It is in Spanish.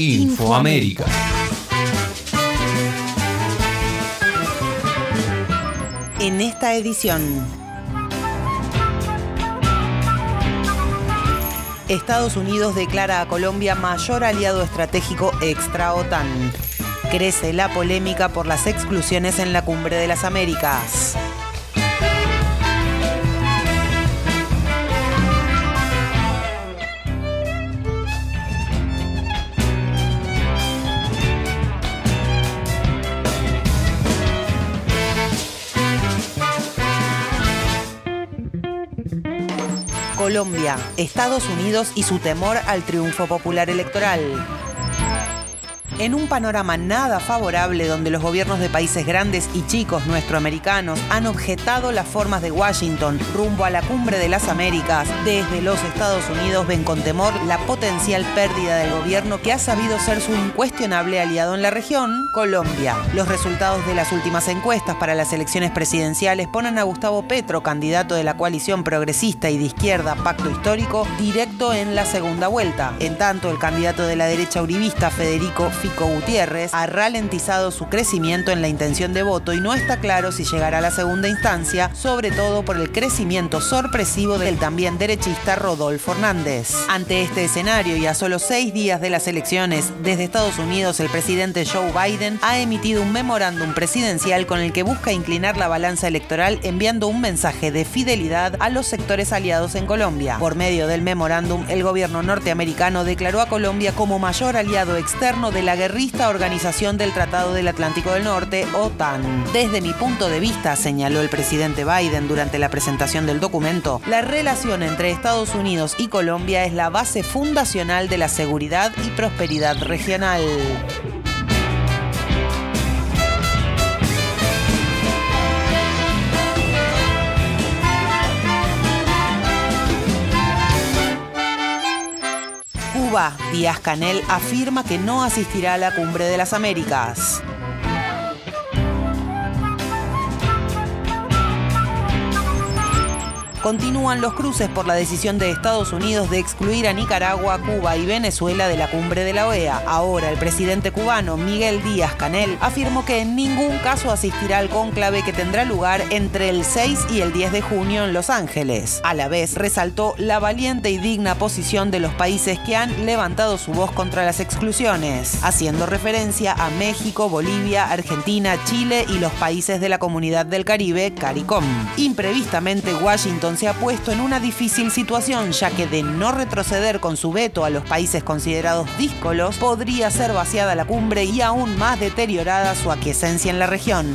Infoamérica. En esta edición, Estados Unidos declara a Colombia mayor aliado estratégico extra OTAN. Crece la polémica por las exclusiones en la Cumbre de las Américas. Colombia, Estados Unidos y su temor al triunfo popular electoral. En un panorama nada favorable donde los gobiernos de países grandes y chicos nuestroamericanos han objetado las formas de Washington rumbo a la cumbre de las Américas, desde los Estados Unidos ven con temor la potencial pérdida del gobierno que ha sabido ser su incuestionable aliado en la región, Colombia. Los resultados de las últimas encuestas para las elecciones presidenciales ponen a Gustavo Petro, candidato de la coalición progresista y de izquierda Pacto Histórico, directo en la segunda vuelta. En tanto, el candidato de la derecha uribista, Federico Gutiérrez ha ralentizado su crecimiento en la intención de voto y no está claro si llegará a la segunda instancia, sobre todo por el crecimiento sorpresivo del también derechista Rodolfo Hernández. Ante este escenario y a solo seis días de las elecciones, desde Estados Unidos el presidente Joe Biden ha emitido un memorándum presidencial con el que busca inclinar la balanza electoral enviando un mensaje de fidelidad a los sectores aliados en Colombia. Por medio del memorándum, el gobierno norteamericano declaró a Colombia como mayor aliado externo de la guerrista Organización del Tratado del Atlántico del Norte, OTAN. Desde mi punto de vista, señaló el presidente Biden durante la presentación del documento, la relación entre Estados Unidos y Colombia es la base fundacional de la seguridad y prosperidad regional. Cuba, Díaz Canel afirma que no asistirá a la cumbre de las Américas. Continúan los cruces por la decisión de Estados Unidos de excluir a Nicaragua, Cuba y Venezuela de la cumbre de la OEA. Ahora, el presidente cubano Miguel Díaz Canel afirmó que en ningún caso asistirá al cónclave que tendrá lugar entre el 6 y el 10 de junio en Los Ángeles. A la vez, resaltó la valiente y digna posición de los países que han levantado su voz contra las exclusiones, haciendo referencia a México, Bolivia, Argentina, Chile y los países de la comunidad del Caribe, CARICOM. Imprevistamente, Se ha puesto en una difícil situación, ya que de no retroceder con su veto a los países considerados díscolos, podría ser vaciada la cumbre y aún más deteriorada su aquiescencia en la región.